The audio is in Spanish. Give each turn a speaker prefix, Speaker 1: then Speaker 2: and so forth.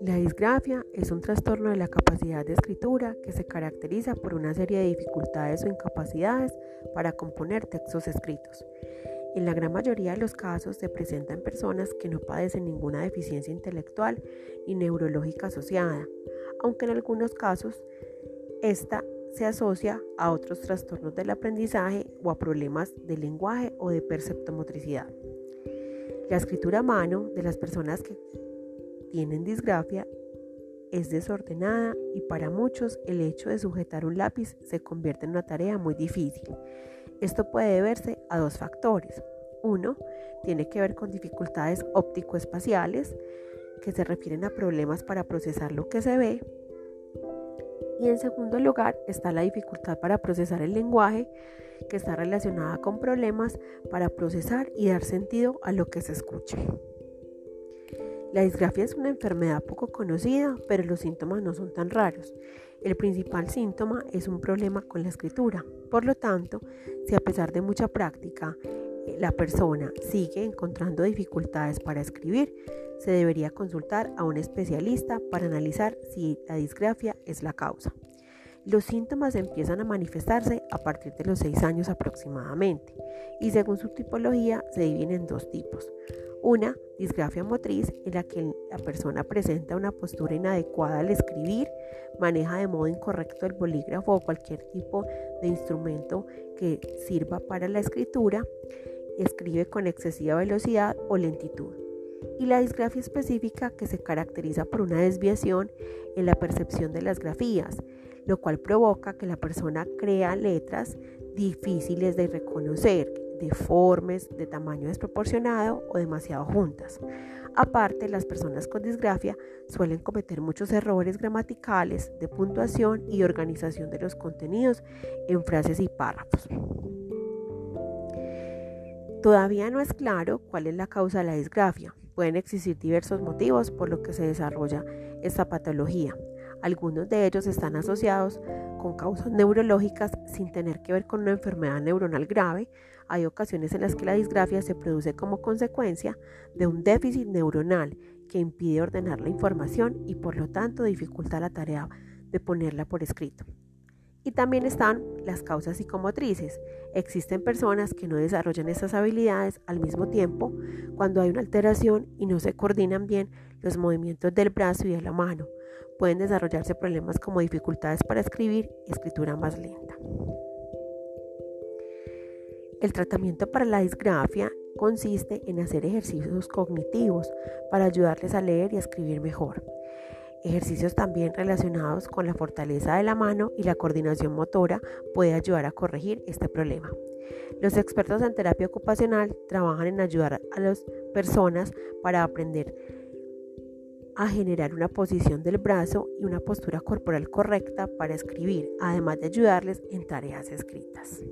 Speaker 1: La disgrafia es un trastorno de la capacidad de escritura que se caracteriza por una serie de dificultades o incapacidades para componer textos escritos. En la gran mayoría de los casos se presenta en personas que no padecen ninguna deficiencia intelectual ni neurológica asociada, aunque en algunos casos esta se asocia a otros trastornos del aprendizaje o a problemas de lenguaje o de perceptomotricidad. La escritura a mano de las personas que tienen disgrafia es desordenada y para muchos el hecho de sujetar un lápiz se convierte en una tarea muy difícil. Esto puede deberse a dos factores. Uno, tiene que ver con dificultades óptico-espaciales que se refieren a problemas para procesar lo que se ve. Y en segundo lugar está la dificultad para procesar el lenguaje que está relacionada con problemas para procesar y dar sentido a lo que se escuche. La disgrafia es una enfermedad poco conocida, pero los síntomas no son tan raros. El principal síntoma es un problema con la escritura. Por lo tanto, si a pesar de mucha práctica eh, la persona sigue encontrando dificultades para escribir, se debería consultar a un especialista para analizar si la disgrafia es la causa. Los síntomas empiezan a manifestarse a partir de los 6 años aproximadamente y según su tipología se dividen en dos tipos. Una, disgrafia motriz, en la que la persona presenta una postura inadecuada al escribir, maneja de modo incorrecto el bolígrafo o cualquier tipo de instrumento que sirva para la escritura, escribe con excesiva velocidad o lentitud. Y la disgrafia específica que se caracteriza por una desviación en la percepción de las grafías, lo cual provoca que la persona crea letras difíciles de reconocer, deformes, de tamaño desproporcionado o demasiado juntas. Aparte, las personas con disgrafia suelen cometer muchos errores gramaticales, de puntuación y organización de los contenidos en frases y párrafos. Todavía no es claro cuál es la causa de la disgrafia. Pueden existir diversos motivos por los que se desarrolla esta patología. Algunos de ellos están asociados con causas neurológicas sin tener que ver con una enfermedad neuronal grave. Hay ocasiones en las que la disgrafia se produce como consecuencia de un déficit neuronal que impide ordenar la información y por lo tanto dificulta la tarea de ponerla por escrito. Y también están las causas psicomotrices. Existen personas que no desarrollan estas habilidades al mismo tiempo cuando hay una alteración y no se coordinan bien los movimientos del brazo y de la mano pueden desarrollarse problemas como dificultades para escribir y escritura más lenta. El tratamiento para la disgrafia consiste en hacer ejercicios cognitivos para ayudarles a leer y escribir mejor. Ejercicios también relacionados con la fortaleza de la mano y la coordinación motora puede ayudar a corregir este problema. Los expertos en terapia ocupacional trabajan en ayudar a las personas para aprender a generar una posición del brazo y una postura corporal correcta para escribir, además de ayudarles en tareas escritas.